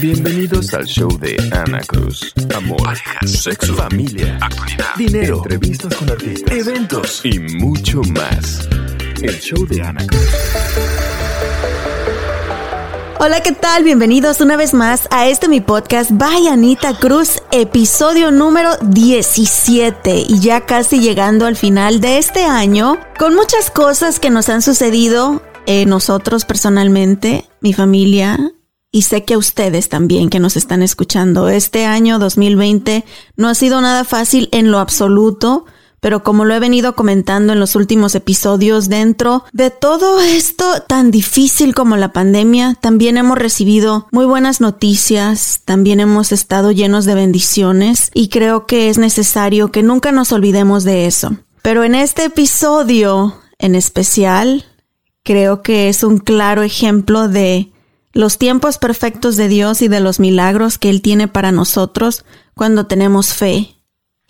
Bienvenidos al show de Ana Cruz. Amor, parejas, sexo, familia, actualidad, dinero, entrevistas con artistas, eventos y mucho más. El show de Ana Cruz. Hola, ¿qué tal? Bienvenidos una vez más a este mi podcast By Anita Cruz, episodio número 17 y ya casi llegando al final de este año con muchas cosas que nos han sucedido eh, nosotros personalmente, mi familia, y sé que ustedes también que nos están escuchando. Este año 2020 no ha sido nada fácil en lo absoluto, pero como lo he venido comentando en los últimos episodios, dentro de todo esto tan difícil como la pandemia, también hemos recibido muy buenas noticias, también hemos estado llenos de bendiciones y creo que es necesario que nunca nos olvidemos de eso. Pero en este episodio en especial, creo que es un claro ejemplo de los tiempos perfectos de Dios y de los milagros que Él tiene para nosotros cuando tenemos fe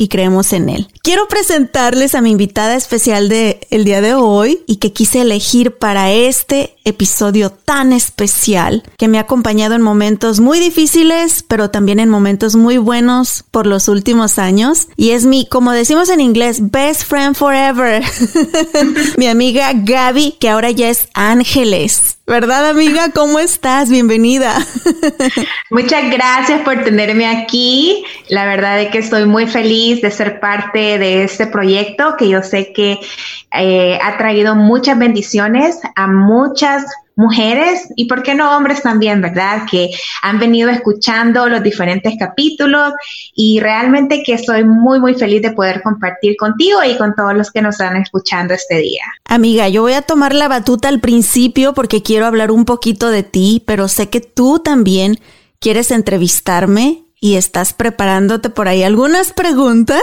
y creemos en Él. Quiero presentarles a mi invitada especial de el día de hoy y que quise elegir para este episodio tan especial que me ha acompañado en momentos muy difíciles, pero también en momentos muy buenos por los últimos años. Y es mi, como decimos en inglés, best friend forever. mi amiga Gaby, que ahora ya es Ángeles. ¿Verdad, amiga? ¿Cómo estás? Bienvenida. Muchas gracias por tenerme aquí. La verdad es que estoy muy feliz de ser parte de este proyecto que yo sé que eh, ha traído muchas bendiciones a muchas mujeres y, ¿por qué no hombres también, verdad? Que han venido escuchando los diferentes capítulos y realmente que estoy muy, muy feliz de poder compartir contigo y con todos los que nos están escuchando este día. Amiga, yo voy a tomar la batuta al principio porque quiero hablar un poquito de ti, pero sé que tú también quieres entrevistarme y estás preparándote por ahí algunas preguntas,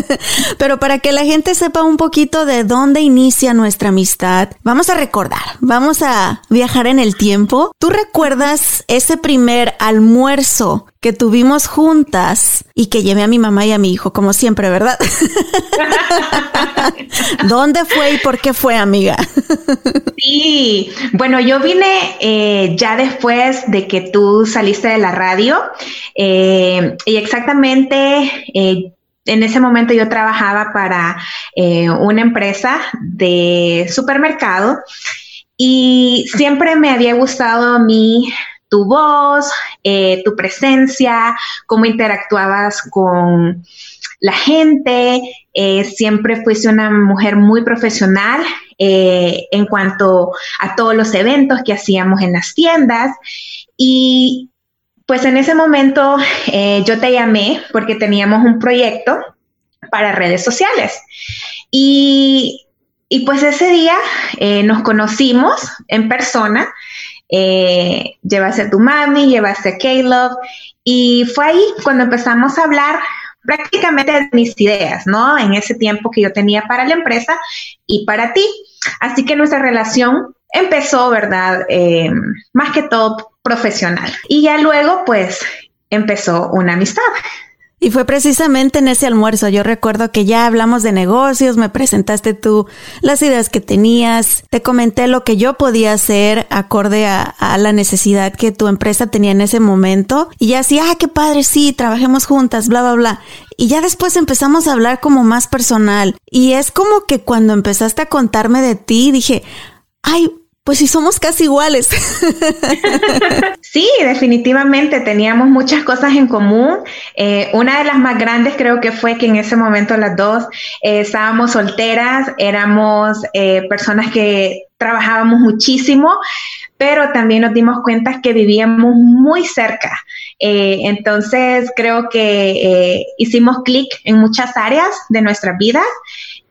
pero para que la gente sepa un poquito de dónde inicia nuestra amistad, vamos a recordar, vamos a viajar en el tiempo. ¿Tú recuerdas ese primer almuerzo que tuvimos juntas y que llevé a mi mamá y a mi hijo, como siempre, ¿verdad? ¿Dónde fue y por qué fue, amiga? sí, bueno, yo vine eh, ya después de que tú saliste de la radio eh, y exactamente... Eh, en ese momento yo trabajaba para una empresa de supermercado y siempre me había gustado mi tu voz, eh, tu presencia, cómo interactuabas con la gente. Eh, siempre fuiste una mujer muy profesional eh, en cuanto a todos los eventos que hacíamos en las tiendas. Y pues en ese momento yo te llamé porque teníamos un proyecto para redes sociales. Y, y pues ese día nos conocimos en persona eh, llevaste a tu mami, llevaste a Caleb, y fue ahí cuando empezamos a hablar prácticamente de mis ideas, ¿no? En ese tiempo que yo tenía para la empresa y para ti. Así que nuestra relación empezó, ¿verdad? Eh, más que todo profesional. Y ya luego, pues, empezó una amistad. Y fue precisamente en ese almuerzo, yo recuerdo que ya hablamos de negocios, me presentaste tú las ideas que tenías, te comenté lo que yo podía hacer acorde a, la necesidad que tu empresa tenía en ese momento. Y ya así, ah, qué padre, sí, trabajemos juntas, bla, bla, bla. Y ya después empezamos a hablar como más personal. Y es como que cuando empezaste a contarme de ti, dije, ay, pues sí, somos casi iguales. sí, definitivamente teníamos muchas cosas en común. Eh, una de las más grandes creo que fue que en ese momento las dos eh, estábamos solteras, éramos eh, personas que trabajábamos muchísimo, pero también nos dimos cuenta que vivíamos muy cerca. entonces creo que hicimos clic en muchas áreas de nuestras vidas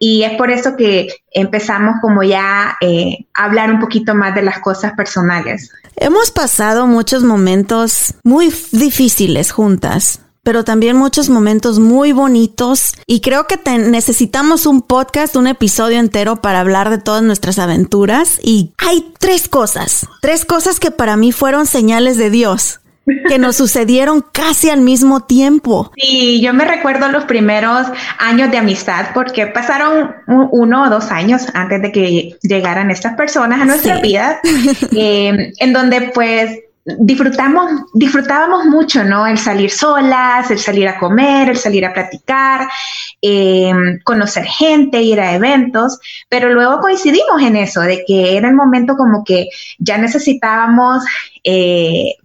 y es por eso que empezamos como ya eh, a hablar un poquito más de las cosas personales. Hemos pasado muchos momentos muy difíciles juntas pero también muchos momentos muy bonitos y creo que necesitamos un podcast, un episodio entero para hablar de todas nuestras aventuras y hay tres cosas, tres cosas que para mí fueron señales de Dios que nos sucedieron casi al mismo tiempo. Sí, yo me recuerdo los primeros años de amistad porque pasaron uno o dos años antes de que llegaran estas personas a nuestra vida, eh, en donde pues disfrutamos, disfrutábamos mucho, ¿no? El salir solas, el salir a comer, el salir a platicar, em, conocer gente, ir a eventos, pero luego coincidimos en eso, de que era el momento como que ya necesitábamos eh,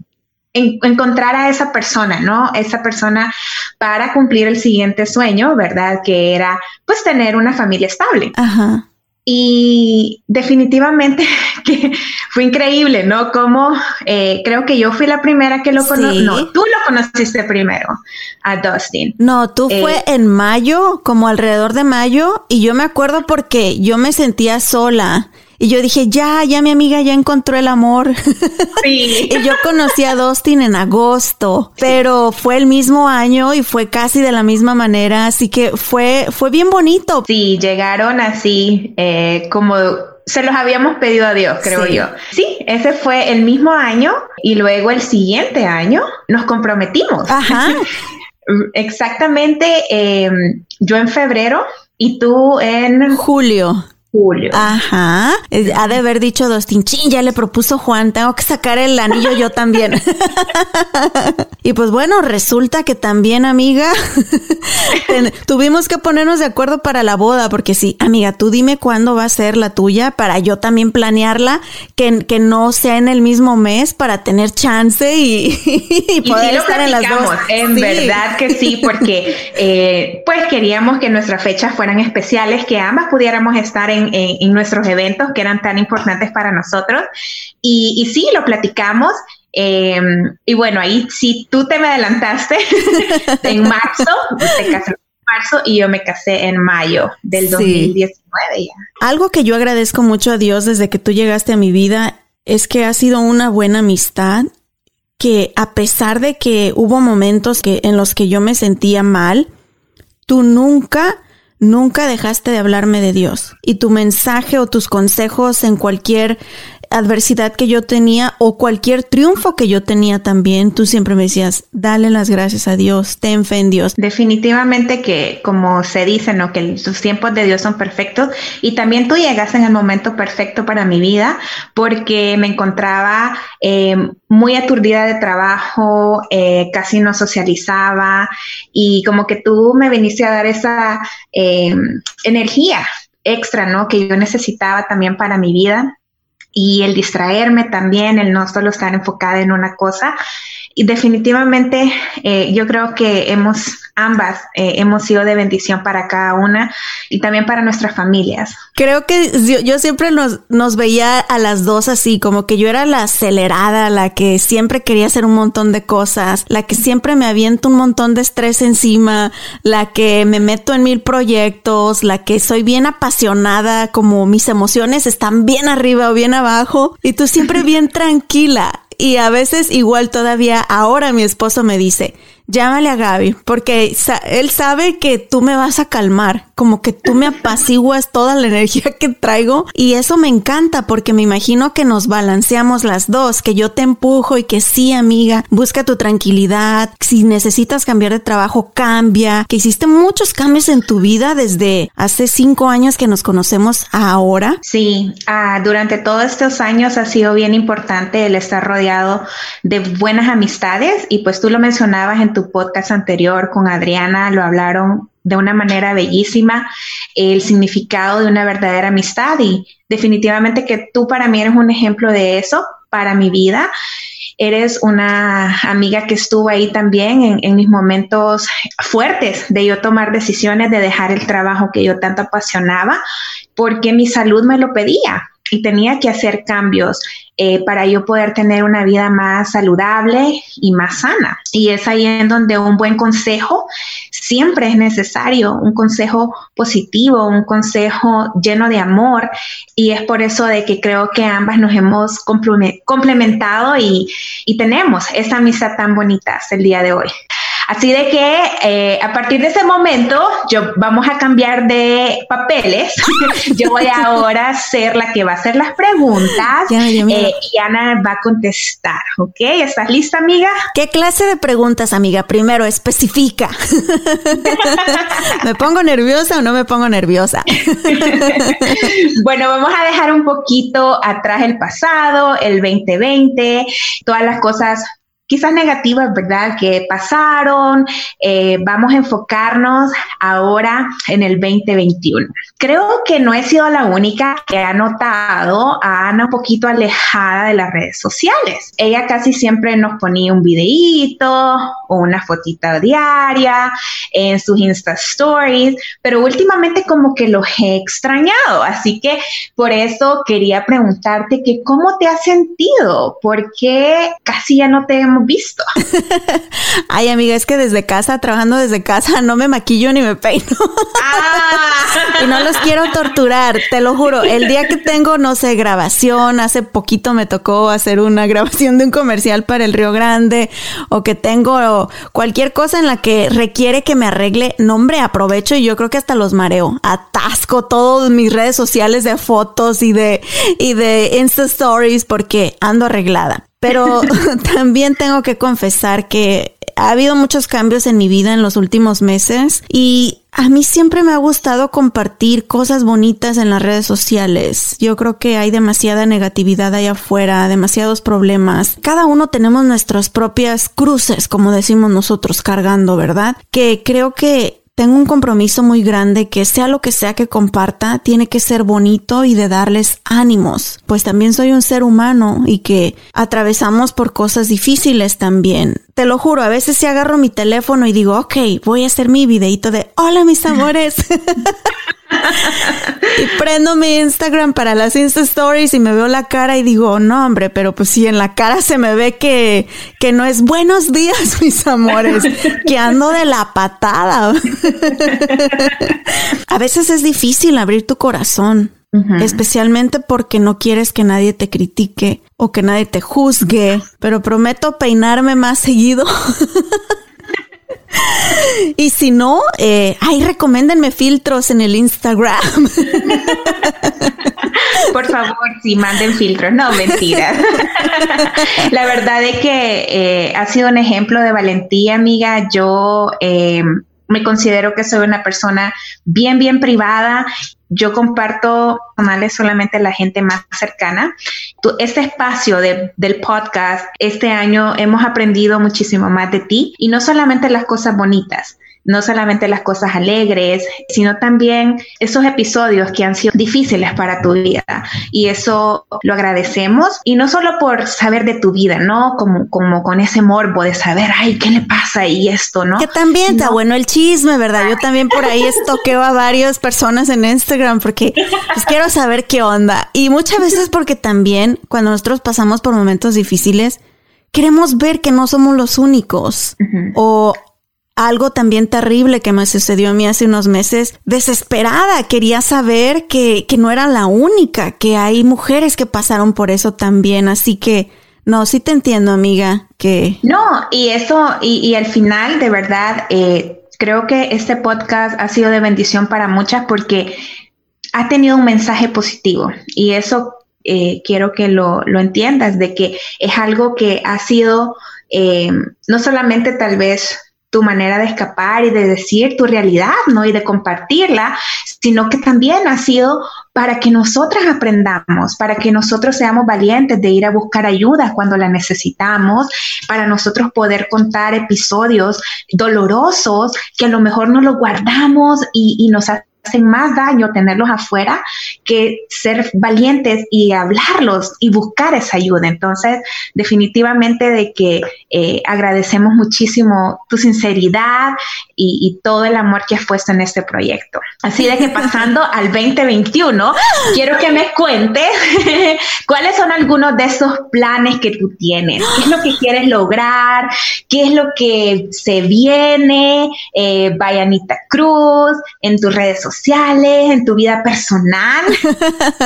encontrar a esa persona, ¿no? Esa persona para cumplir el siguiente sueño, ¿verdad? Que era pues tener una familia estable. Ajá. Y definitivamente que fue increíble, ¿no? Como eh, creo que yo fui la primera que lo conocí. No, tú lo conociste primero a Dustin. No, tú fue eh, en mayo, como alrededor de mayo, y yo me acuerdo porque yo me sentía sola. Y yo dije, ya, ya mi amiga ya encontró el amor. Sí. y yo conocí a Dustin en agosto, pero fue el mismo año y fue casi de la misma manera, así que fue, fue bien bonito. Sí, llegaron así, eh, como se los habíamos pedido a Dios, creo yo. Sí, ese fue el mismo año y luego el siguiente año nos comprometimos. Ajá. Exactamente, em, yo en febrero y tú en julio julio. Ajá. Ha de haber dicho Dustin, chin, ya le propuso Juan, tengo que sacar el anillo yo también. y pues bueno, resulta que también, amiga, tuvimos que ponernos de acuerdo para la boda, porque sí, amiga, tú dime cuándo va a ser la tuya para yo también planearla, que, que no sea en el mismo mes para tener chance y, poder estar en las dos. En verdad que sí, porque eh, pues queríamos que nuestras fechas fueran especiales, que ambas pudiéramos estar en en, nuestros eventos que eran tan importantes para nosotros. Y, y sí, lo platicamos. Em, y bueno, ahí sí tú te me adelantaste en marzo, te casé en marzo y yo me casé en mayo del 2019 Algo que yo agradezco mucho a Dios desde que tú llegaste a mi vida es que ha sido una buena amistad que a pesar de que hubo momentos que en los que yo me sentía mal, tú nunca nunca dejaste de hablarme de Dios. Y tu mensaje o tus consejos en cualquier adversidad que yo tenía o cualquier triunfo que yo tenía también, tú siempre me decías, dale las gracias a Dios, ten fe en Dios. Definitivamente que, como se dice, ¿no? Que los tiempos de Dios son perfectos y también tú llegaste en el momento perfecto para mi vida porque me encontraba eh, muy aturdida de trabajo, eh, casi no socializaba y como que tú me viniste a dar esa eh, energía extra, ¿no? Que yo necesitaba también para mi vida y el distraerme también, el no solo estar enfocada en una cosa. Y definitivamente eh, yo creo que hemos ambas eh, hemos sido de bendición para cada una y también para nuestras familias. Creo que yo, siempre nos, nos, veía a las dos así, como que yo era la acelerada, la que siempre quería hacer un montón de cosas, la que siempre me aviento un montón de estrés encima, la que me meto en mil proyectos, la que soy bien apasionada, como mis emociones están bien arriba o bien abajo y tú siempre bien tranquila. Y a veces igual todavía ahora mi esposo me dice, llámale a Gaby, porque él sabe que tú me vas a calmar, como que tú me apaciguas toda la energía que traigo y eso me encanta porque me imagino que nos balanceamos las dos, que yo te empujo y que sí, amiga, busca tu tranquilidad, si necesitas cambiar de trabajo, cambia, que hiciste muchos cambios en tu vida desde hace cinco años que nos conocemos ahora. Sí, ah, durante todos estos años ha sido bien importante el estar rodeado de buenas amistades y pues tú lo mencionabas en tu podcast anterior con Adriana lo hablaron de una manera bellísima, el significado de una verdadera amistad y definitivamente que tú para mí eres un ejemplo de eso para mi vida. Eres una amiga que estuvo ahí también en, en, mis momentos fuertes de yo tomar decisiones de dejar el trabajo que yo tanto apasionaba porque mi salud me lo pedía y tenía que hacer cambios eh, para yo poder tener una vida más saludable y más sana. Y es ahí en donde un buen consejo siempre es necesario, un consejo positivo, un consejo lleno de amor. Y es por eso de que creo que ambas nos hemos complementado y, tenemos esa amistad tan bonita hasta el día de hoy. Así de que eh, a partir de ese momento, yo vamos a cambiar de papeles. yo voy ahora a ser la que va a hacer las preguntas eh, y Ana va a contestar. ¿Ok? ¿Estás lista, amiga? ¿Qué clase de preguntas, amiga? Primero, especifica. ¿Me pongo nerviosa o no me pongo nerviosa? bueno, vamos a dejar un poquito atrás el pasado, el 2020, todas las cosas quizás negativas, ¿verdad? Que pasaron. Eh, vamos a enfocarnos ahora en el 2021. Creo que no he sido la única que ha notado a Ana un poquito alejada de las redes sociales. Ella casi siempre nos ponía un videíto o una fotita diaria en sus Insta Stories, pero últimamente como que los he extrañado. Así que por eso quería preguntarte que cómo te has sentido, porque casi ya no te hemos visto. Ay, amiga, es que desde casa, trabajando desde casa, no me maquillo ni me peino. Ah. y no los quiero torturar, te lo juro. El día que tengo, no sé, grabación, hace poquito me tocó hacer una grabación de un comercial para el Río Grande, o que tengo cualquier cosa en la que requiere que me arregle, nombre, aprovecho y yo creo que hasta los mareo. Atasco todas mis redes sociales de fotos y de, y de Insta Stories porque ando arreglada. Pero también tengo que confesar que ha habido muchos cambios en mi vida en los últimos meses y a mí siempre me ha gustado compartir cosas bonitas en las redes sociales. Yo creo que hay demasiada negatividad allá afuera, demasiados problemas. Cada uno tenemos nuestras propias cruces, como decimos nosotros, cargando, ¿verdad? Que creo que tengo un compromiso muy grande que sea lo que sea que comparta, tiene que ser bonito y de darles ánimos, pues también soy un ser humano y que atravesamos por cosas difíciles también. Te lo juro, a veces si agarro mi teléfono y digo, ok, voy a hacer mi videito de hola mis amores. y prendo mi Instagram para las Insta Stories y me veo la cara y digo, no, hombre, pero pues si en la cara se me ve que, que no es buenos días, mis amores, que ando de la patada. A veces es difícil abrir tu corazón. Especialmente porque no quieres que nadie te critique o que nadie te juzgue, pero prometo peinarme más seguido y si no, eh, ay, recomiéndenme filtros en el Instagram. Por favor, sí, manden filtros. No, mentira. La verdad es que eh, ha sido un ejemplo de valentía, amiga. Yo eh, me considero que soy una persona bien, bien privada yo comparto solamente la gente más cercana. este espacio del podcast, este año hemos aprendido muchísimo más de ti y no solamente las cosas bonitas, no solamente las cosas alegres, sino también esos episodios que han sido difíciles para tu vida. Y eso lo agradecemos. Y no solo por saber de tu vida, ¿no? Como, como con ese morbo de saber, ay, ¿qué le pasa? Y esto, ¿no? Que también está bueno el chisme, ¿verdad? Yo también por ahí estoqueo a varias personas en Instagram porque pues quiero saber qué onda. Y muchas veces porque también cuando nosotros pasamos por momentos difíciles, queremos ver que no somos los únicos. O algo también terrible que me sucedió a mí hace unos meses. Desesperada, quería saber que, que no era la única, que hay mujeres que pasaron por eso también. Así que, no, sí te entiendo, amiga, que... No, y eso, y, al final, de verdad, eh, creo que este podcast ha sido de bendición para muchas porque ha tenido un mensaje positivo y eso eh, quiero que lo, lo, entiendas, de que es algo que ha sido eh, no solamente tal vez tu manera de escapar y de decir tu realidad, ¿no? Y de compartirla, sino que también ha sido para que nosotras aprendamos, para que nosotros seamos valientes de ir a buscar ayuda cuando la necesitamos, para nosotros poder contar episodios dolorosos que a lo mejor no los guardamos y, y nos hacen más daño tenerlos afuera que ser valientes y hablarlos y buscar esa ayuda. Entonces, definitivamente de que eh, agradecemos muchísimo tu sinceridad y, y, todo el amor que has puesto en este proyecto. Así de que pasando al 2021, quiero que me cuentes cuáles son algunos de esos planes que tú tienes, qué es lo que quieres lograr, qué es lo que se viene, eh, Bayanita Cruz, en tus redes sociales, en tu vida personal.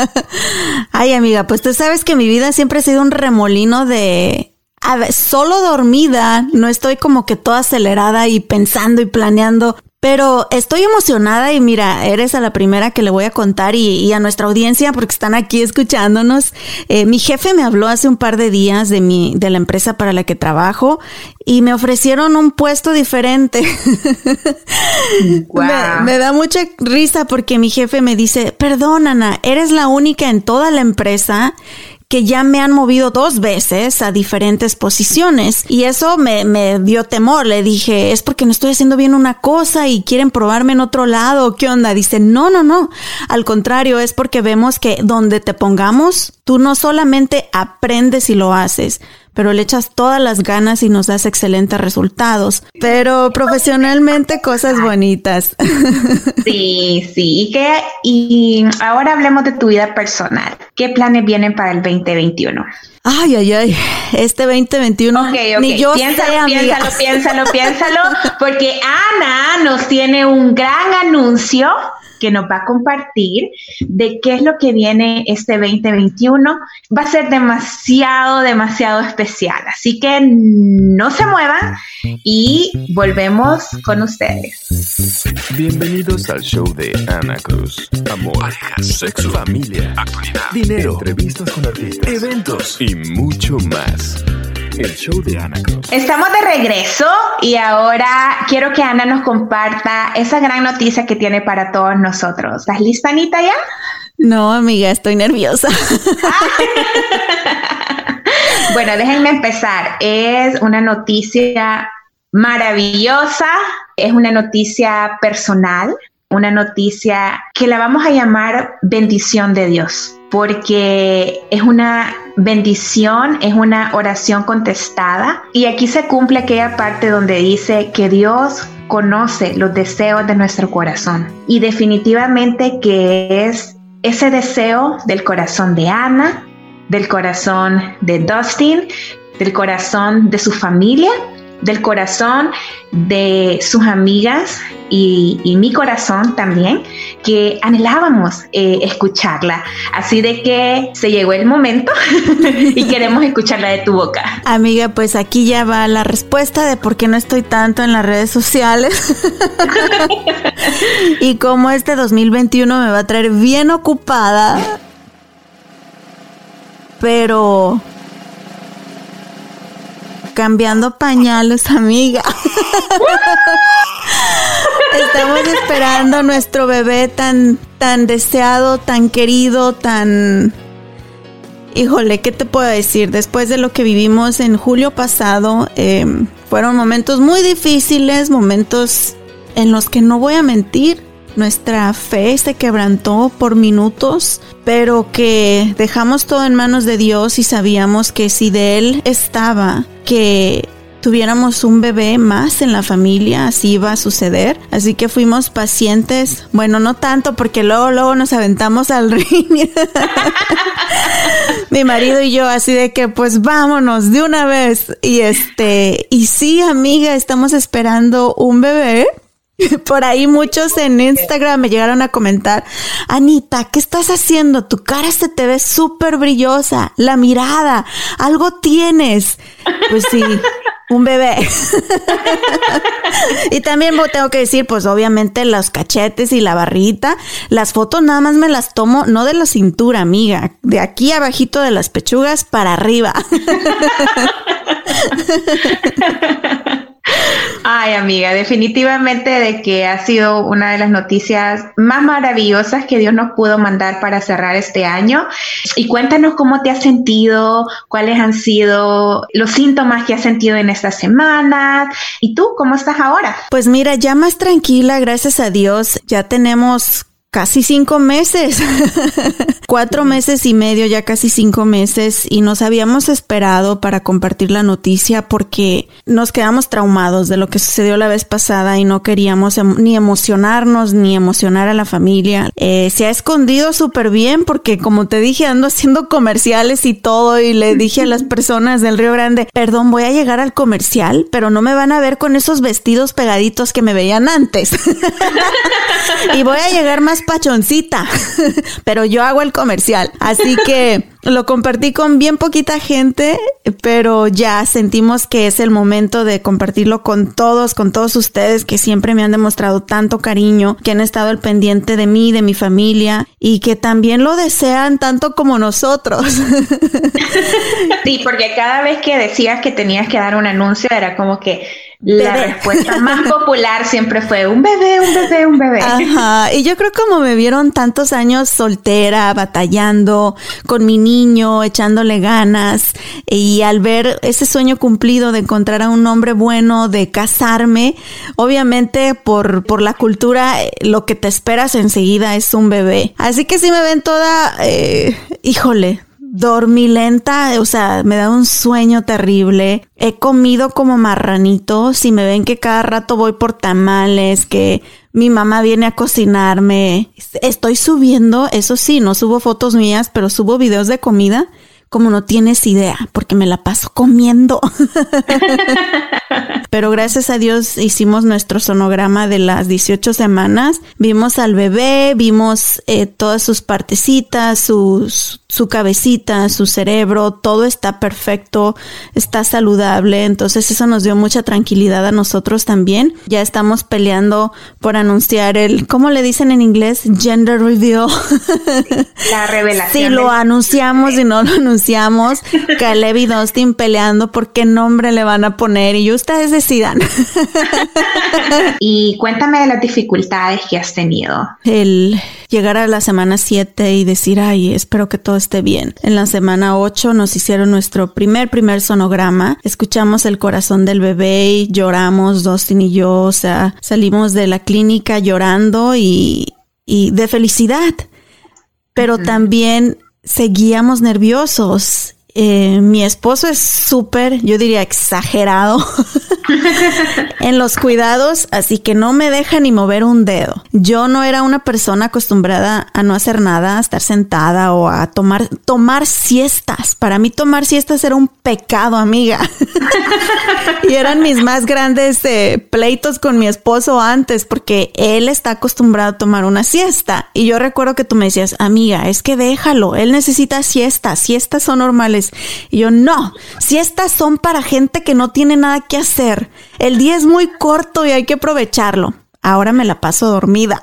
Ay, amiga, pues tú sabes que mi vida siempre ha sido un remolino de a ver, solo dormida, no estoy como que toda acelerada y pensando y planeando, pero estoy emocionada y mira, eres a la primera que le voy a contar y, a nuestra audiencia porque están aquí escuchándonos. Eh, mi jefe me habló hace un par de días de mi, de la empresa para la que trabajo y me ofrecieron un puesto diferente. me, me da mucha risa porque mi jefe me dice, perdón Ana, eres la única en toda la empresa que ya me han movido dos veces a diferentes posiciones y eso me, me, dio temor. Le dije, es porque no estoy haciendo bien una cosa y quieren probarme en otro lado. ¿Qué onda? Dice, no, no, no. Al contrario, es porque vemos que donde te pongamos, tú no solamente aprendes y lo haces, pero le echas todas las ganas y nos das excelentes resultados. Pero profesionalmente cosas bonitas. Sí, sí. ¿Y, qué? y ahora hablemos de tu vida personal. ¿Qué planes vienen para el 2021? Ay, ay, ay, este 2021. Ok, ok, ni yo piénsalo, piénsalo, piénsalo, piénsalo, porque Ana nos tiene un gran anuncio que nos va a compartir de qué es lo que viene este 2021. Va a ser demasiado, demasiado especial. Así que no se muevan y volvemos con ustedes. Bienvenidos al show de Ana Cruz. Amor, parejas, sexo, familia, actualidad, dinero, entrevistas con artistas, eventos y mucho más. El show de Ana Cruz. Estamos de regreso y ahora quiero que Ana nos comparta esa gran noticia que tiene para todos nosotros. ¿Estás lista, Anita, ya? No, amiga, estoy nerviosa. bueno, déjenme empezar. Es una noticia maravillosa, es una noticia personal, una noticia que la vamos a llamar bendición de Dios, porque es una bendición, es una oración contestada. Y aquí se cumple aquella parte donde dice que Dios conoce los deseos de nuestro corazón. Y definitivamente que es ese deseo del corazón de Ana, del corazón de Dustin, del corazón de su familia del corazón de sus amigas y, mi corazón también, que anhelábamos eh, escucharla. Así de que se llegó el momento y queremos escucharla de tu boca. Amiga, pues aquí ya va la respuesta de por qué no estoy tanto en las redes sociales y cómo este 2021 me va a traer bien ocupada. Pero cambiando pañales, amiga. Estamos esperando nuestro bebé tan, tan deseado, tan querido, tan... Híjole, ¿qué te puedo decir? Después de lo que vivimos en julio pasado, em, fueron momentos muy difíciles, momentos en los que no voy a mentir, nuestra fe se quebrantó por minutos, pero que dejamos todo en manos de Dios y sabíamos que si de Él estaba, que tuviéramos un bebé más en la familia, así iba a suceder. Así que fuimos pacientes. Bueno, no tanto porque luego, luego nos aventamos al ring. Mi marido y yo, así de que pues vámonos de una vez. Y este, y sí, amiga, estamos esperando un bebé. Por ahí muchos en Instagram me llegaron a comentar, Anita, ¿qué estás haciendo? Tu cara se te ve súper brillosa, la mirada, algo tienes. Pues sí, un bebé. y también tengo que decir, pues obviamente los cachetes y la barrita, las fotos nada más me las tomo, no de la cintura, amiga, de aquí abajito de las pechugas para arriba. Ay, amiga, definitivamente de que ha sido una de las noticias más maravillosas que Dios nos pudo mandar para cerrar este año. Y cuéntanos cómo te has sentido, cuáles han sido los síntomas que has sentido en esta semana. ¿Y tú cómo estás ahora? Pues mira, ya más tranquila, gracias a Dios. Ya tenemos casi cinco meses, cuatro meses y medio, ya casi cinco meses, y nos habíamos esperado para compartir la noticia porque nos quedamos traumados de lo que sucedió la vez pasada y no queríamos em, ni emocionarnos ni emocionar a la familia. Eh, se ha escondido súper bien porque, como te dije, ando haciendo comerciales y todo, y le dije a las personas del Río Grande, perdón, voy a llegar al comercial, pero no me van a ver con esos vestidos pegaditos que me veían antes. y voy a llegar más pachoncita, pero yo hago el comercial. Así que lo compartí con bien poquita gente, pero ya sentimos que es el momento de compartirlo con todos, con todos ustedes que siempre me han demostrado tanto cariño, que han estado al pendiente de mí, de mi familia y que también lo desean tanto como nosotros. Sí, porque cada vez que decías que tenías que dar un anuncio era como que la respuesta más popular siempre fue un bebé, un bebé, un bebé. Ajá, y yo creo como me vieron tantos años soltera, batallando con mi niño, echándole ganas, y al ver ese sueño cumplido de encontrar a un hombre bueno, de casarme, obviamente por, por la cultura eh, lo que te esperas enseguida es un bebé. Así que si me ven toda, eh, híjole, dormilenta, o sea, me da un sueño terrible. He comido como marranito. Si me ven que cada rato voy por tamales, que mi mamá viene a cocinarme. Estoy subiendo, eso sí, no subo fotos mías, pero subo videos de comida como no tienes idea, porque me la paso comiendo. Pero gracias a Dios hicimos nuestro sonograma de las 18 semanas. Vimos al bebé, vimos eh, todas sus partecitas, sus, su cabecita, su cerebro, todo está perfecto, está saludable. Entonces eso nos dio mucha tranquilidad a nosotros también. Ya estamos peleando por anunciar el, ¿cómo le dicen en inglés? Gender reveal. La revelación. Si lo anunciamos y no lo anunciamos, Caleb y Dustin peleando por qué nombre le van a poner y ustedes decidan. y cuéntame de las dificultades que has tenido. El llegar a la semana 7 y decir, ay, espero que todo esté bien. En la semana 8 nos hicieron nuestro primer, primer sonograma. Escuchamos el corazón del bebé y lloramos, Dustin y yo, o sea, salimos de la clínica llorando y, y de felicidad. Pero también seguíamos nerviosos eh, mi esposo es súper, yo diría exagerado en los cuidados, así que no me deja ni mover un dedo. Yo no era una persona acostumbrada a no hacer nada, a estar sentada o a tomar, tomar siestas. Para mí tomar siestas era un pecado, amiga. y eran mis más grandes eh, pleitos con mi esposo antes, porque él está acostumbrado a tomar una siesta. Y yo recuerdo que tú me decías, amiga, es que déjalo, él necesita siestas, siestas son normales y yo, no, si estas son para gente que no tiene nada que hacer. El día es muy corto y hay que aprovecharlo. Ahora me la paso dormida.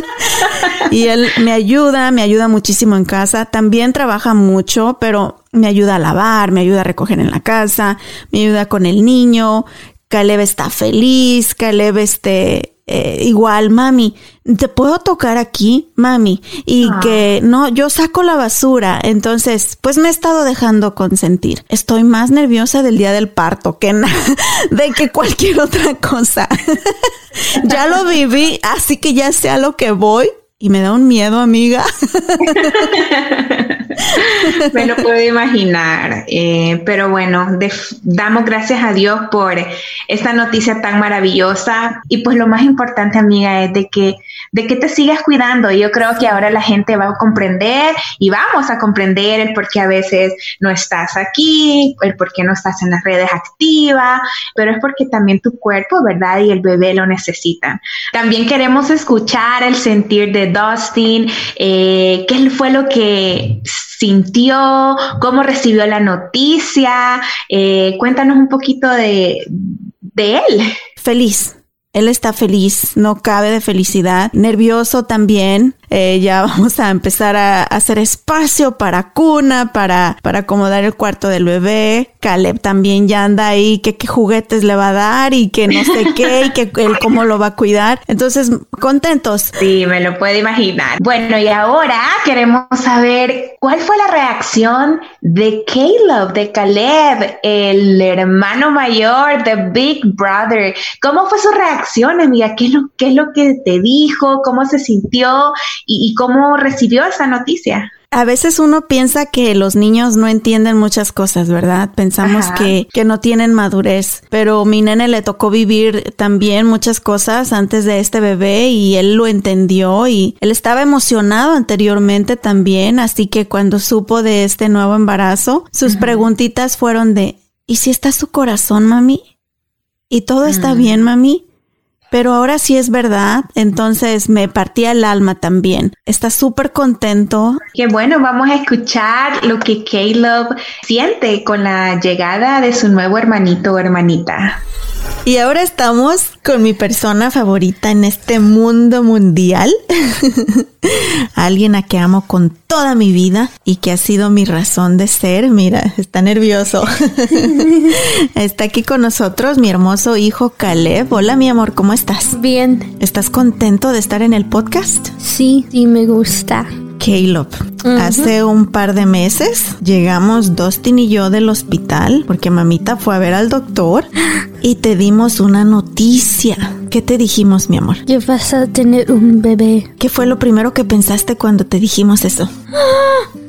y él me ayuda, me ayuda muchísimo en casa. También trabaja mucho, pero me ayuda a lavar, me ayuda a recoger en la casa, me ayuda con el niño. Caleb está feliz, Caleb este, eh, igual, mami, ¿te puedo tocar aquí, mami? Y ah. que no, yo saco la basura. Entonces, pues me he estado dejando consentir. Estoy más nerviosa del día del parto que de que cualquier otra cosa. ya lo viví, así que ya sé a lo que voy y me da un miedo, amiga. Me lo puedo imaginar, eh, pero bueno, damos gracias a Dios por esta noticia tan maravillosa y pues lo más importante, amiga, es de que de que te sigas cuidando. Yo creo que ahora la gente va a comprender y vamos a comprender el por qué a veces no estás aquí, el por qué no estás en las redes activas, pero es porque también tu cuerpo, ¿verdad? Y el bebé lo necesitan. También queremos escuchar el sentir de Dustin, eh, qué fue lo que sintió, cómo recibió la noticia. Eh, cuéntanos un poquito de, de él. Feliz él está feliz, no cabe de felicidad, nervioso también. Eh, ya vamos a empezar a hacer espacio para cuna, para, para acomodar el cuarto del bebé. Caleb también ya anda ahí, que qué juguetes le va a dar y que no sé qué y que cómo lo va a cuidar. Entonces, contentos. Sí, me lo puedo imaginar. Bueno, y ahora queremos saber cuál fue la reacción de Caleb, de Caleb, el hermano mayor de Big Brother. ¿Cómo fue su reacción, amiga? ¿Qué es lo, qué es lo que te dijo? ¿Cómo se sintió? ¿Y, y cómo recibió esa noticia? A veces uno piensa que los niños no entienden muchas cosas, ¿verdad? Pensamos que, que, no tienen madurez, pero mi nene le tocó vivir también muchas cosas antes de este bebé y él lo entendió y él estaba emocionado anteriormente también, así que cuando supo de este nuevo embarazo, sus preguntitas fueron de, ¿y si está su corazón, mami? ¿Y todo está bien, mami? Pero ahora sí es verdad, entonces me partía el alma también. Está súper contento. Qué bueno, vamos a escuchar lo que Caleb siente con la llegada de su nuevo hermanito o hermanita. Y ahora estamos con mi persona favorita en este mundo mundial. Alguien a que amo con toda mi vida y que ha sido mi razón de ser. Mira, está nervioso. está aquí con nosotros mi hermoso hijo Caleb. Hola, mi amor, ¿cómo estás? Bien. ¿Estás contento de estar en el podcast? Sí, sí, me gusta. Caleb. Uh -huh. Hace un par de meses llegamos Dustin y yo del hospital porque mamita fue a ver al doctor y te dimos una noticia. ¿Qué te dijimos, mi amor? Que vas a tener un bebé. ¿Qué fue lo primero que pensaste cuando te dijimos eso?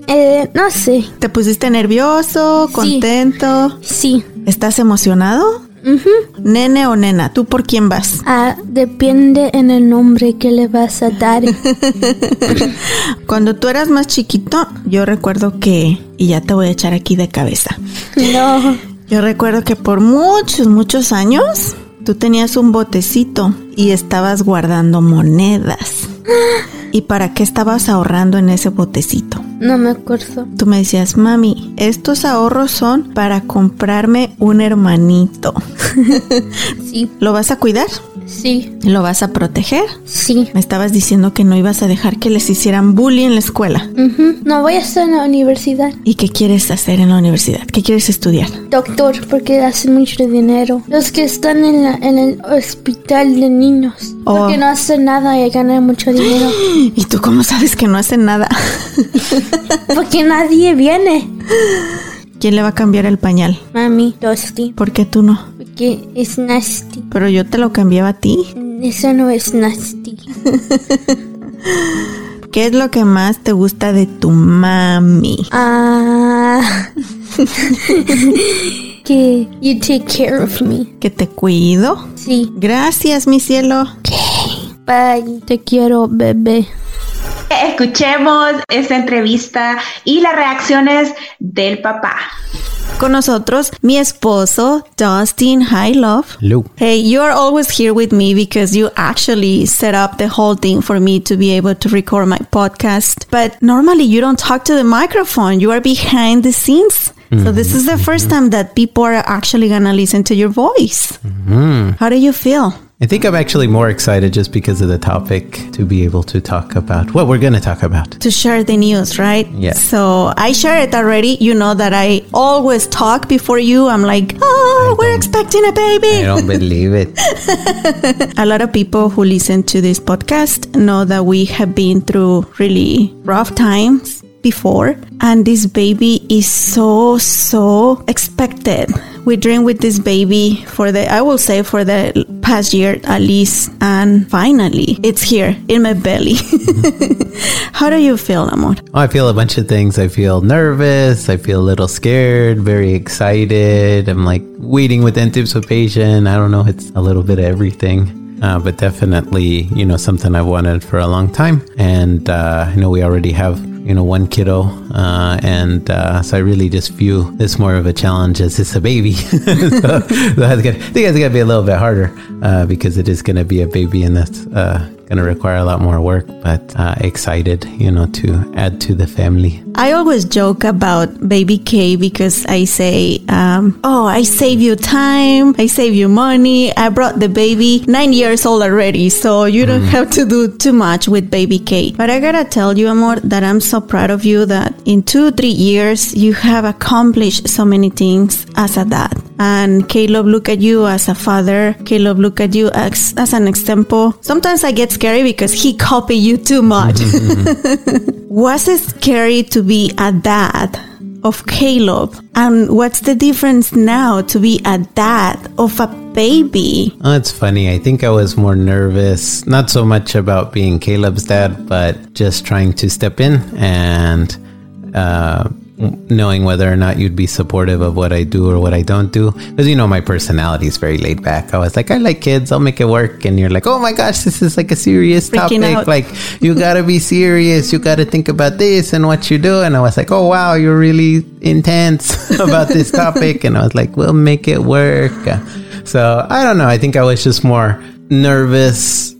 Eh, no sé. ¿Te pusiste nervioso, contento? Sí. ¿Estás emocionado? Uh -huh. Nene o nena, ¿tú por quién vas? Ah, depende en el nombre que le vas a dar. Cuando tú eras más chiquito, yo recuerdo que, y ya te voy a echar aquí de cabeza. No. Yo recuerdo que por muchos, muchos años, tú tenías un botecito y estabas guardando monedas. ¿Y para qué estabas ahorrando en ese botecito? No me acuerdo. Tú me decías, mami, estos ahorros son para comprarme un hermanito. sí. ¿Lo vas a cuidar? Sí. ¿Lo vas a proteger? Sí. Me estabas diciendo que no ibas a dejar que les hicieran bullying en la escuela. Uh -huh. No, voy a estar en la universidad. ¿Y qué quieres hacer en la universidad? ¿Qué quieres estudiar? Doctor, porque hace mucho dinero. Los que están en, la, en el hospital de niños. Oh. Porque no hacen nada y ganan mucho dinero. ¿Y tú cómo sabes que no hacen nada? porque nadie viene. ¿Quién le va a cambiar el pañal? Mami, Dusty. ¿Por qué tú no? Porque es nasty. Pero yo te lo cambiaba a ti. Eso no es nasty. ¿Qué es lo que más te gusta de tu mami? Ah. que you take care of me. ¿Que te cuido? Sí. Gracias, mi cielo. Okay. Bye. Te quiero, bebé. Escuchemos esta entrevista y las reacciones del papá. Con nosotros, mi esposo, Dustin Hi Love. Hello. Hey, you are always here with me because you actually set up the whole thing for me to be able to record my podcast. But normally you don't talk to the microphone, you are behind the scenes. Mm-hmm. So this is the 1st time that people are actually going to listen to your voice. Mm-hmm. How do you feel? I think I'm actually more excited just because of the topic to be able to talk about what we're going to talk about. To share the news, right? Yeah. So I share it already. You know that I always talk before you. I'm like, oh, we're expecting a baby. I don't believe it. a lot of people who listen to this podcast know that we have been through really rough times before and this baby is so so expected. We dream with this baby for the i will say for the past year at least and finally it's here in my belly. How do you feel amor? I feel a bunch of things. I feel nervous. I feel a little scared very excited. I'm like waiting with anticipation. I don't know it's a little bit of everything. Uh, but definitely, you know, something I've wanted for a long time. And uh, I know we already have, you know, one kiddo. Uh, and uh, so I really just view this more of a challenge as it's a baby. so, so gonna, I think it's going to be a little bit harder uh, because it is going to be a baby and that's uh, going to require a lot more work, but uh, excited, you know, to add to the family. I always joke about baby K because I say, um, "Oh, I save you time, I save you money. I brought the baby nine years old already, so you don't have to do too much with baby K." But I gotta tell you, Amor, that I'm so proud of you that in two, three years you have accomplished so many things as a dad. And Caleb, look at you as a father. Caleb, look at you as, as an example. Sometimes I get scary because he copy you too much. Was it scary to be a dad of Caleb? And what's the difference now to be a dad of a baby? Oh, it's funny. I think I was more nervous, not so much about being Caleb's dad, but just trying to step in and uh, knowing whether or not you'd be supportive of what I do or what I don't do. Because you know, my personality is very laid back. I was like, I like kids, I'll make it work. And you're like, oh my gosh, this is like a serious Freaking topic. out. Like, you gotta be serious. You gotta think about this and what you do. And I was like, oh wow, you're really intense about this topic. And I was like, we'll make it work. So I don't know. I think I was just more nervous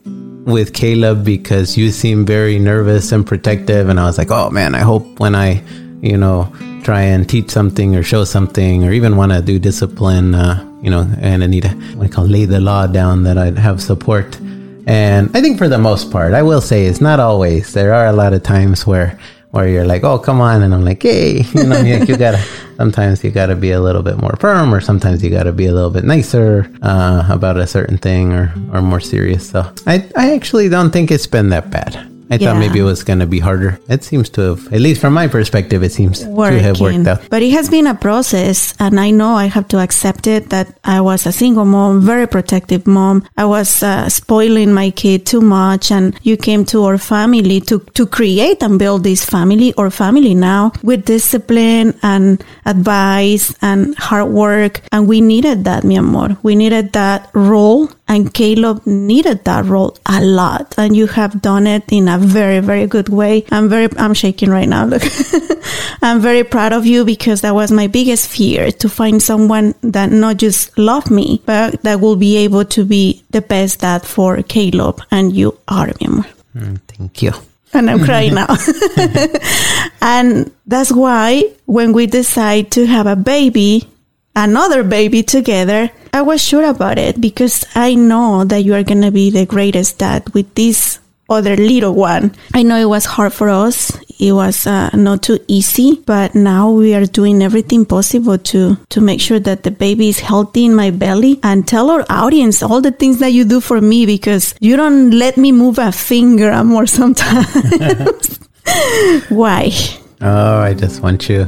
with Caleb because you seem very nervous and protective. And I was like, oh man, I hope when I, you know, try and teach something or show something or even want to do discipline, uh, you know, and I need to, what I call lay the law down that I'd have support. And I think for the most part, I will say it's not always. There are a lot of times where, where you're like, oh, come on. And I'm like, hey, you know, like you gotta, sometimes you gotta be a little bit more firm or sometimes you gotta be a little bit nicer, uh, about a certain thing or, or more serious. So I, I actually don't think it's been that bad. I Yeah. thought maybe it was going to be harder. It seems to have, at least from my perspective, it seems to have worked out. But it has been a process, and I know I have to accept it that I was a single mom, very protective mom. I was uh, spoiling my kid too much, and you came to our family to, to create and build this family, or family now, with discipline and advice and hard work. And we needed that, mi amor. We needed that role and Caleb needed that role a lot. And you have done it in a very, very good way. I'm very, I'm shaking right now. Look, I'm very proud of you because that was my biggest fear to find someone that not just love me, but that will be able to be the best dad for Caleb. And you are, mi amor Mm, thank you. and I'm crying now. and that's why when we decide to have a baby, another baby together, I was sure about it because I know that you are going to be the greatest dad with this other little one. I know it was hard for us. It was uh, not too easy, but now we are doing everything possible to to make sure that the baby is healthy in my belly and tell our audience all the things that you do for me because you don't let me move a finger more sometimes. Why? Oh, I just want you.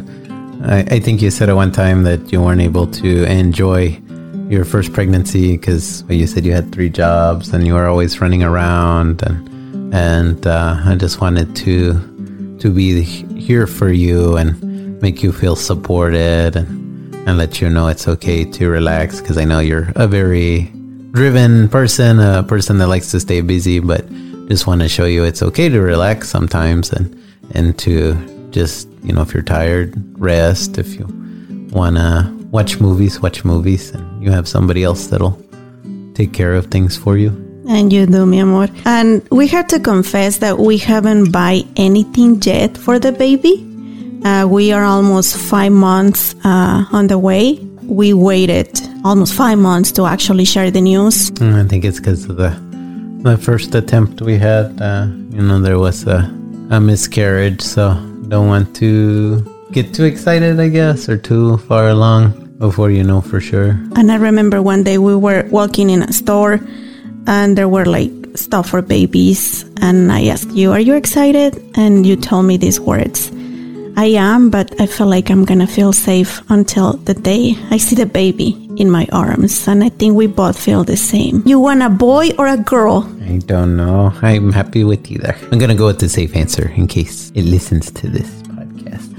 I, I think you said at one time that you weren't able to enjoy your first pregnancy because you said you had three jobs and you were always running around and and uh, I just wanted to to be here for you and make you feel supported and and let you know it's okay to relax because I know you're a very driven person, a person that likes to stay busy, but just want to show you it's okay to relax sometimes and and to just you know if you're tired, rest. If you wanna watch movies, watch movies, and you have somebody else that'll take care of things for you. And you do, mi amor. And we have to confess that we haven't buy anything yet for the baby. Uh, we are almost five months uh, on the way. We waited almost five months to actually share the news. Mm, I think it's because of the the first attempt we had. Uh, you know, there was a a miscarriage, so don't want to get too excited, I guess, or too far along before you know for sure. And I remember one day we were walking in a store and there were like stuff for babies. And I asked you, Are you excited? And you told me these words I am, but I feel like I'm gonna feel safe until the day I see the baby in my arms. And I think we both feel the same. You want a boy or a girl? I don't know. I'm happy with either. I'm gonna go with the safe answer in case it listens to this.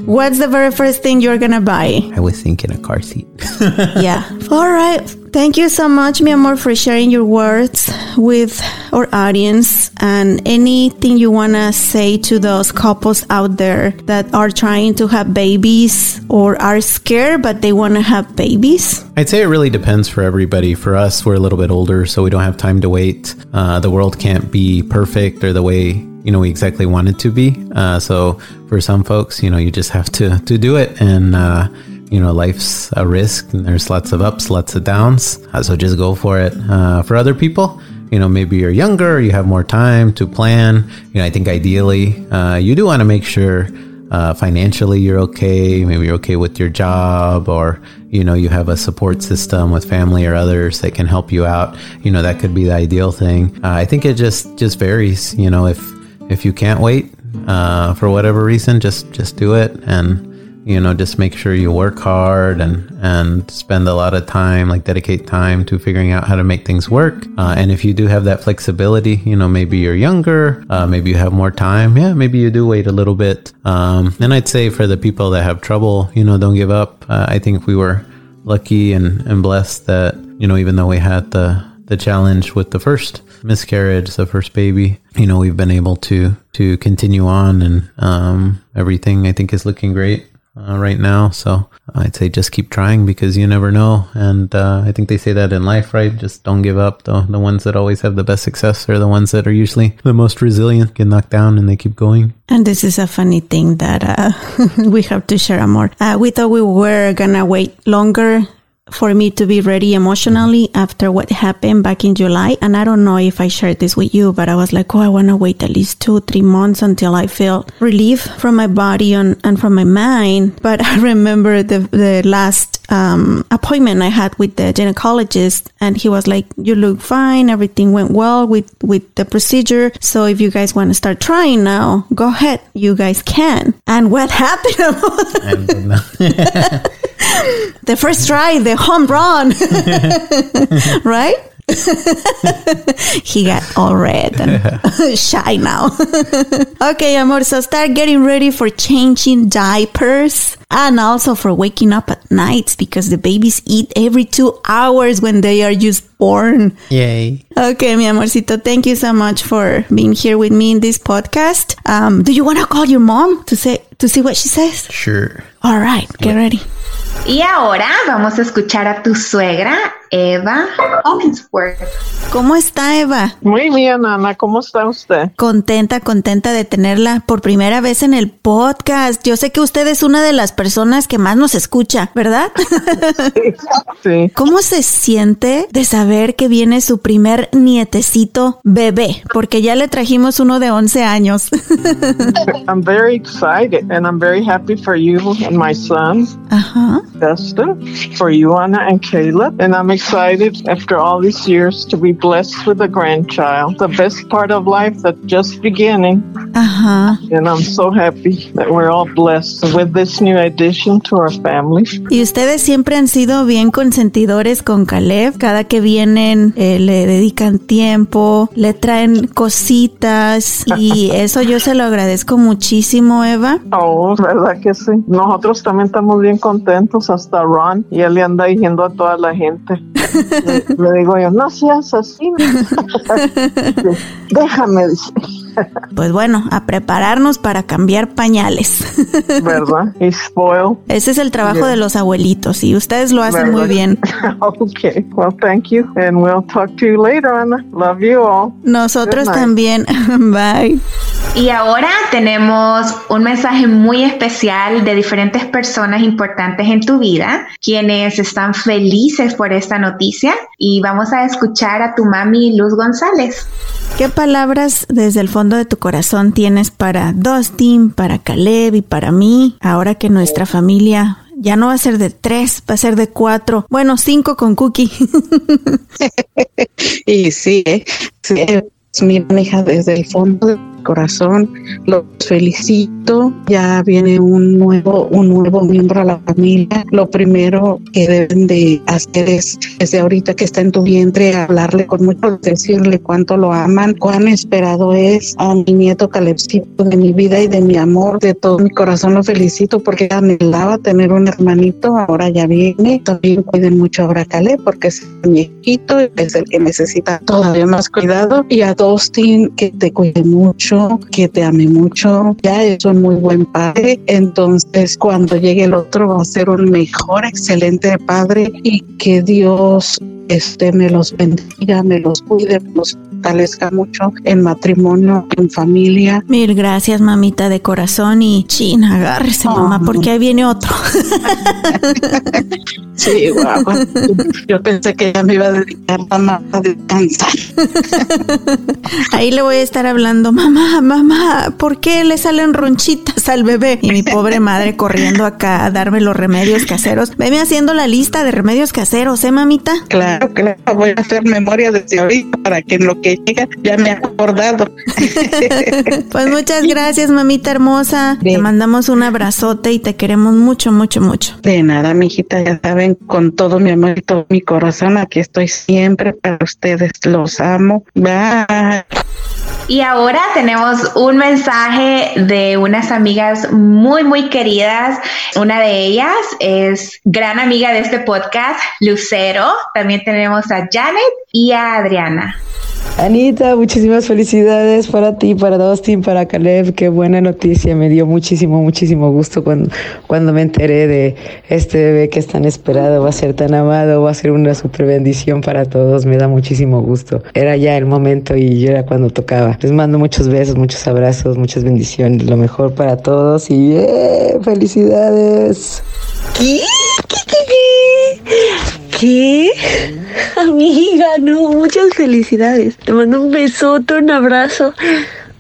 What's the very first thing you're gonna buy? I was thinking a car seat. yeah. All right. Thank you so much, mi amor, for sharing your words with our audience. And anything you want to say to those couples out there that are trying to have babies or are scared, but they want to have babies? I'd say it really depends for everybody. For us, we're a little bit older, so we don't have time to wait. Uh, the world can't be perfect or the way you know we exactly want it to be. Uh, so for some folks, you know, you just have to to do it, and uh, you know, life's a risk, and there's lots of ups, lots of downs. Uh, so just go for it. Uh, for other people, you know, maybe you're younger, you have more time to plan. You know, I think ideally, uh, you do want to make sure uh, financially you're okay. Maybe you're okay with your job, or you know, you have a support system with family or others that can help you out. You know, that could be the ideal thing. Uh, I think it just just varies. You know, if if you can't wait for whatever reason, just just do it and you know just make sure you work hard and and spend a lot of time like dedicate time to figuring out how to make things work. Uh, and if you do have that flexibility you know maybe you're younger uh, maybe you have more time yeah maybe you do wait a little bit. Um, and i'd say for the people that have trouble you know don't give up. Uh, i think we were lucky and, and blessed that you know even though we had the the challenge with the first miscarriage, the first baby, you know, we've been able to to continue on, and um, everything I think is looking great uh, right now. So I'd say just keep trying because you never know. And uh, I think they say that in life, right? Just don't give up. The, the ones that always have the best success are the ones that are usually the most resilient, get knocked down, and they keep going. And this is a funny thing that uh, we have to share more. Uh, we thought we were gonna wait longer for me to be ready emotionally after what happened back in July. And I don't know if I shared this with you, but I was like, oh, I want to wait at least two, three months until I feel relief from my body and, and from my mind. But I remember the, the last um, appointment I had with the gynecologist, and he was like, "You look fine. Everything went well with with the procedure. So if you guys want to start trying now, go ahead. You guys can." And what happened? the first try, the home run, right? he got all red and shy now. okay, amor, so start getting ready for changing diapers and also for waking up at nights because the babies eat every two hours when they are just born. Yay. Okay, mi amorcito, thank you so much for being here with me in this podcast. Um, do you want to call your mom to say to see what she says? Sure. All right, get ready. Y ahora vamos a escuchar a tu suegra, Eva Hollingsworth. ¿Cómo está Eva? Muy bien, Ana. ¿Cómo está usted? Contenta, contenta de tenerla por primera vez en el podcast. Yo sé que usted es una de las personas que más nos escucha, ¿verdad? Sí. ¿Cómo se siente de saber que viene su primer nietecito bebé? Porque ya le trajimos uno de 11 años. I'm very excited and I'm very happy for you and my son, Ajá. Dustin, for you, Anna, and Caleb. And I'm excited after all these years to be blessed with a grandchild. The best part of life that's just beginning. Ajá. And I'm so happy that we're all blessed with this new addition to our family. Y ustedes siempre han sido bien consentidores con Caleb. Cada que vienen eh, le dedican tiempo, le traen cositas y eso yo se lo agradezco muchísimo, Eva. Oh, verdad que sí. Nosotros también estamos bien contentos, hasta Ron, y él le anda diciendo a toda la gente. le, le digo yo, no seas así. Déjame, dice. Pues bueno, a prepararnos para cambiar pañales. ¿Verdad? He's spoiled. Ese es el trabajo Yeah. de los abuelitos y ustedes lo hacen muy bien. okay. Well, thank you. And we'll talk to you later, Anna. Love you all. Nosotros también. Bye. Y ahora tenemos un mensaje muy especial de diferentes personas importantes en tu vida, quienes están felices por esta noticia. Y vamos a escuchar a tu mami Luz González. ¿Qué palabras desde el fondo de tu corazón tienes para Dustin, para Caleb y para mí, ahora que nuestra familia ya no va a ser de tres, va a ser de cuatro, bueno, cinco con Cookie? Y sí, ¿eh? sí, mira, hija, desde el fondo del corazón los felicito. Ya viene un nuevo, un nuevo miembro a la familia. Lo primero que deben de hacer es, desde ahorita que está en tu vientre, hablarle con mucho, decirle cuánto lo aman, cuán esperado es a mi nieto Calebcito de mi vida y de mi amor, de todo mi corazón lo felicito porque anhelaba tener un hermanito, ahora ya viene. También cuiden mucho a Caleb porque es mi hijito, es el que necesita todavía más cuidado y a todos Dustin, que te cuide mucho, que te ame mucho. Ya es un muy buen padre. Entonces, cuando llegue el otro, va a ser un mejor, excelente padre y que Dios este, me los bendiga, me los cuide, me los fortalezca mucho en matrimonio, en familia. Mil gracias, mamita de corazón. Y chin, agárrese, mamá, porque ahí viene otro. sí, guau. Yo pensé que ya me iba a dedicar a mamá a descansar. Ahí le voy a estar hablando, mamá, mamá, ¿por qué le salen ronchitas al bebé? Y mi pobre madre corriendo acá a darme los remedios caseros. Veme haciendo la lista de remedios caseros, ¿eh, mamita? Claro, claro. Voy a hacer memoria desde ahorita para que en lo que llega ya me ha acordado. pues muchas gracias, mamita hermosa. Te mandamos un abrazote y te queremos mucho, mucho, mucho. De nada, mijita, ya saben, con todo mi amor y todo mi corazón, aquí estoy siempre para ustedes. Los amo. Bye. Y ahora tenemos un mensaje de unas amigas muy, muy queridas. Una de ellas es gran amiga de este podcast, Lucero. También tenemos a Janet y a Adriana. Anita, muchísimas felicidades para ti, para Dustin, para Caleb. Qué buena noticia. Me dio muchísimo, muchísimo gusto cuando, cuando me enteré de este bebé que es tan esperado, va a ser tan amado, va a ser una super bendición para todos. Me da muchísimo gusto. Era ya el momento y yo era cuando tocaba. Les mando muchos besos, muchos abrazos, muchas bendiciones. Lo mejor para todos y ¡eh! felicidades. ¿Qué? ¿Qué? Amiga, no, muchas felicidades. Te mando un besote, un abrazo.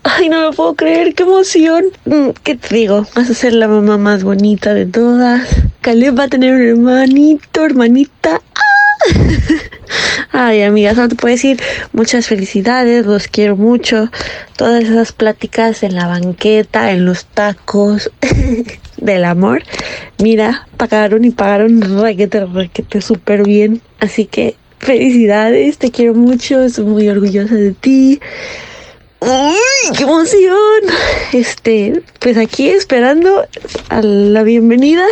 Ay, no lo puedo creer, qué emoción. Mm, ¿Qué te digo? Vas a ser la mamá más bonita de todas. Caleb va a tener un hermanito, hermanita. Ay, amiga, solo te puedo decir muchas felicidades, los quiero mucho. Todas esas pláticas en la banqueta, en los tacos del amor. Mira, pagaron y pagaron requete, requete súper bien. Así que felicidades, te quiero mucho, estoy muy orgullosa de ti. ¡Uy, qué emoción! Este, pues aquí esperando a la bienvenida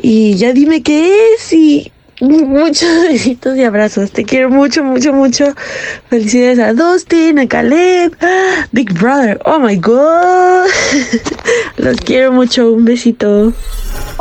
y ya dime qué es y muchos besitos y abrazos. Te quiero mucho, mucho, mucho. Felicidades a Dustin, a Caleb, Big Brother. Oh my god. Los quiero mucho. Un besito.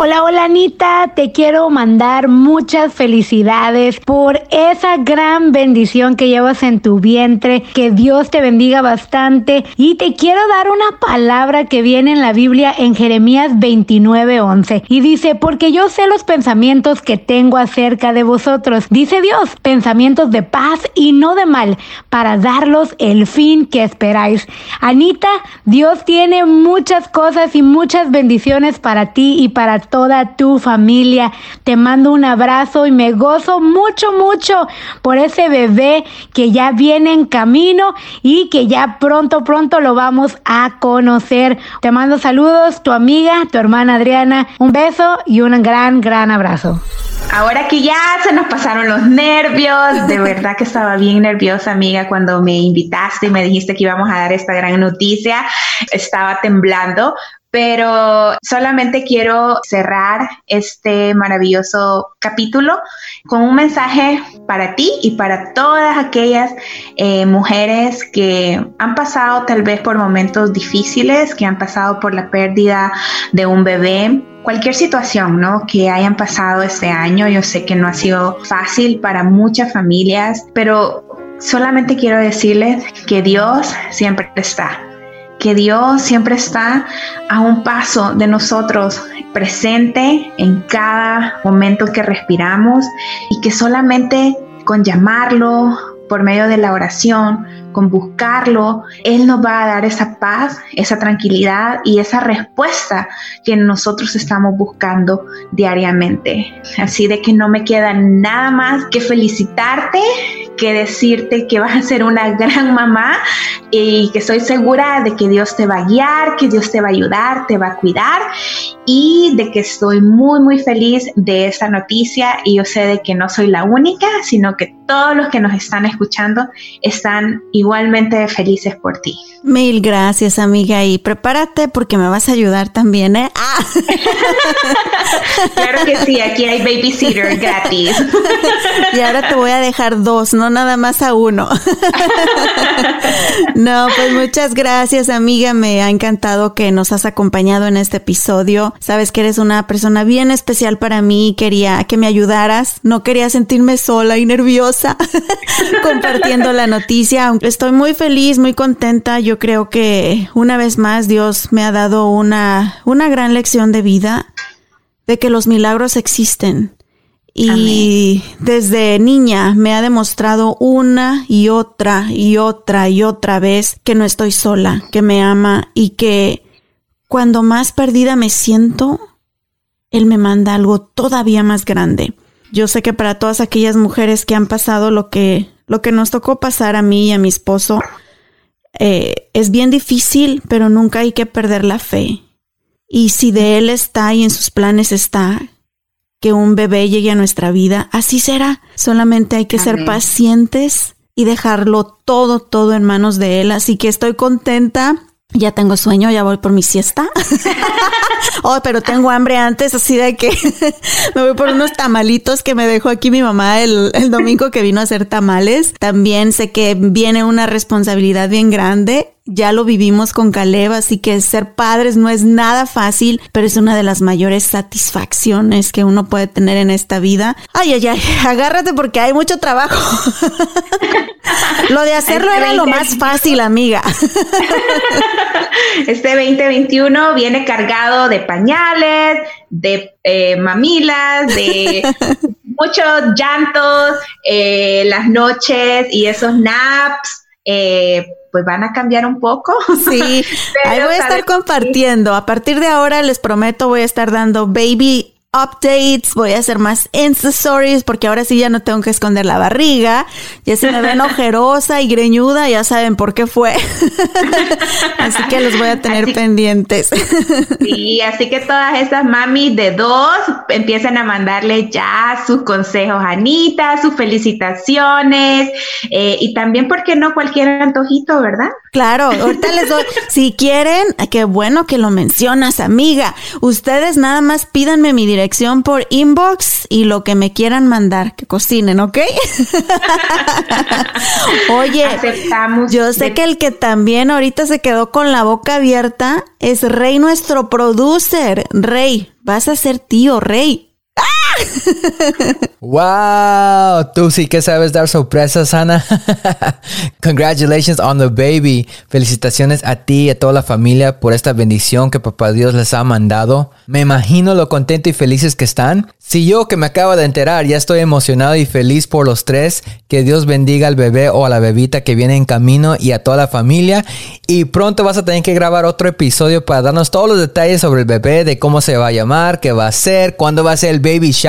Hola, hola Anita, te quiero mandar muchas felicidades por esa gran bendición que llevas en tu vientre, que Dios te bendiga bastante. Y te quiero dar una palabra que viene en la Biblia en Jeremías 29:11 y dice, porque yo sé los pensamientos que tengo acerca de vosotros, dice Dios, pensamientos de paz y no de mal, para darlos el fin que esperáis. Anita, Dios tiene muchas cosas y muchas bendiciones para ti y para toda tu familia. Te mando un abrazo y me gozo mucho, mucho por ese bebé que ya viene en camino y que ya pronto, pronto lo vamos a conocer. Te mando saludos, tu amiga, tu hermana Adriana. Un beso y un gran, gran abrazo. Ahora que ya se nos pasaron los nervios, de verdad que estaba bien nerviosa, amiga, cuando me invitaste y me dijiste que íbamos a dar esta gran noticia, estaba temblando, pero solamente quiero cerrar este maravilloso capítulo con un mensaje para ti y para todas aquellas eh, mujeres que han pasado tal vez por momentos difíciles, que han pasado por la pérdida de un bebé, cualquier situación ¿no? que hayan pasado este año. Yo sé que no ha sido fácil para muchas familias, pero solamente quiero decirles que Dios siempre está que Dios siempre está a un paso de nosotros, presente en cada momento que respiramos y que solamente con llamarlo por medio de la oración, con buscarlo, Él nos va a dar esa paz, esa tranquilidad y esa respuesta que nosotros estamos buscando diariamente. Así de que no me queda nada más que felicitarte, que decirte que vas a ser una gran mamá y que estoy segura de que Dios te va a guiar, que Dios te va a ayudar, te va a cuidar y de que estoy muy muy feliz de esta noticia y yo sé de que no soy la única, sino que todos los que nos están escuchando están igualmente felices por ti. Mil gracias, amiga, y prepárate porque me vas a ayudar también, ¿eh? Ah. claro que sí, aquí hay babysitter gratis. y ahora te voy a dejar dos, no nada más a uno. no, pues muchas gracias, amiga. Me ha encantado que nos has acompañado en este episodio. Sabes que eres una persona bien especial para mí. Quería que me ayudaras. No quería sentirme sola y nerviosa compartiendo la noticia. Estoy muy feliz, muy contenta. Yo creo que una vez más Dios me ha dado una, una gran lección de vida de que los milagros existen. Y desde niña me ha demostrado una y otra y otra y otra vez que no estoy sola, que me ama y que cuando más perdida me siento, Él me manda algo todavía más grande. Yo sé que para todas aquellas mujeres que han pasado lo que, lo que nos tocó pasar a mí y a mi esposo, eh, es bien difícil, pero nunca hay que perder la fe. Y si de Él está y en sus planes está que un bebé llegue a nuestra vida, así será. Solamente hay que ser pacientes y dejarlo todo, todo en manos de Él. Así que estoy contenta. Ya tengo sueño, ya voy por mi siesta. oh, pero tengo hambre antes, así de que me voy por unos tamalitos que me dejó aquí mi mamá el, el domingo que vino a hacer tamales. También sé que viene una responsabilidad bien grande ya lo vivimos con Caleb, así que ser padres no es nada fácil, pero es una de las mayores satisfacciones que uno puede tener en esta vida. Ay, ay, ay, agárrate porque hay mucho trabajo. lo de hacerlo era lo más fácil, amiga. este 2021 viene cargado de pañales, de eh, mamilas, de muchos llantos, eh, las noches y esos naps. Eh, pues van a cambiar un poco. Sí, ahí voy a estar compartiendo. A partir de ahora les prometo voy a estar dando baby updates, voy a hacer más Insta Stories porque ahora sí ya no tengo que esconder la barriga. Ya se me ven ojerosa y greñuda, ya saben por qué fue. así que los voy a tener pendientes. sí, así que todas esas mamis de dos empiezan a mandarle ya sus consejos a Anita, sus felicitaciones eh, y también, ¿por qué no cualquier antojito, verdad? Claro, ahorita les doy, si quieren, qué bueno que lo mencionas, amiga. Ustedes nada más pídanme mi dirección por inbox y lo que me quieran mandar, que cocinen, ¿ok? Oye, yo sé que el que también ahorita se quedó con la boca abierta es Rey, nuestro producer. Rey, vas a ser tío, Rey. Wow, tú sí que sabes dar sorpresas, Ana. Congratulations on the baby. Felicitaciones a ti y a toda la familia por esta bendición que papá Dios les ha mandado. Me imagino lo contento y felices que están. Si yo que me acabo de enterar ya estoy emocionado y feliz por los tres, que Dios bendiga al bebé o a la bebita que viene en camino y a toda la familia. Y pronto vas a tener que grabar otro episodio para darnos todos los detalles sobre el bebé, de cómo se va a llamar, qué va a ser, cuándo va a ser el baby shower.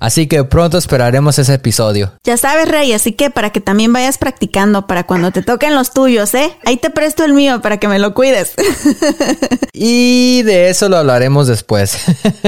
Así que pronto esperaremos ese episodio. Ya sabes, Rey, así que para que también vayas practicando para cuando te toquen los tuyos, ¿eh? Ahí te presto el mío para que me lo cuides. y de eso lo hablaremos después.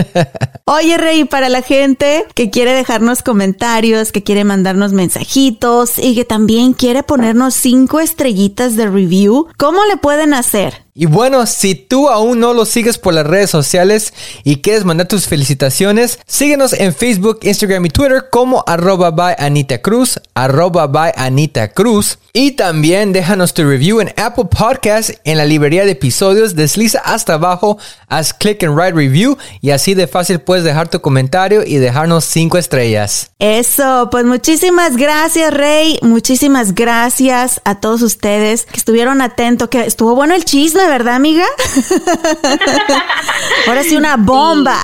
Oye, Rey, para la gente que quiere dejarnos comentarios, que quiere mandarnos mensajitos y que también quiere ponernos cinco estrellitas de review, ¿cómo le pueden hacer? Y bueno, si tú aún no lo sigues por las redes sociales y quieres mandar tus felicitaciones, síguenos en Facebook, Instagram y Twitter como arroba by Anita Cruz, arroba by Anita Cruz. Y también déjanos tu review en Apple Podcast en la librería de episodios. Desliza hasta abajo, haz click and write review y así de fácil puedes dejar tu comentario y dejarnos cinco estrellas. Eso, pues muchísimas gracias Rey, muchísimas gracias a todos ustedes que estuvieron atentos, que estuvo bueno el chisme, ¿verdad amiga? Ahora sí una bomba.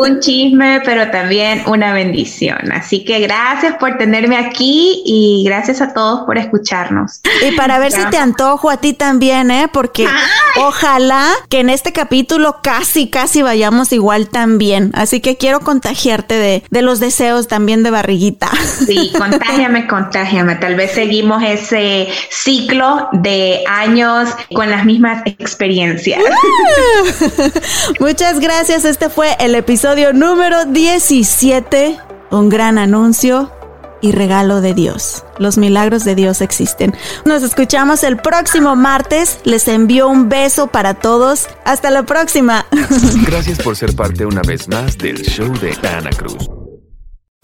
un chisme, pero también una bendición. Así que gracias por tenerme aquí y gracias a todos por escuchar escucharnos. Y para ver si te antojo a ti también, ¿eh? Porque ojalá que en este capítulo casi, casi vayamos igual también. Así que quiero contagiarte de, de los deseos también de barriguita. Sí, contágiame, contágiame. Tal vez seguimos ese ciclo de años con las mismas experiencias. Muchas gracias. Este fue el episodio número 17. Un gran anuncio y regalo de Dios. Los milagros de Dios existen. Nos escuchamos el próximo martes. Les envío un beso para todos. Hasta la próxima. Gracias por ser parte una vez más del show de Ana Cruz.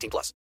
18 plus.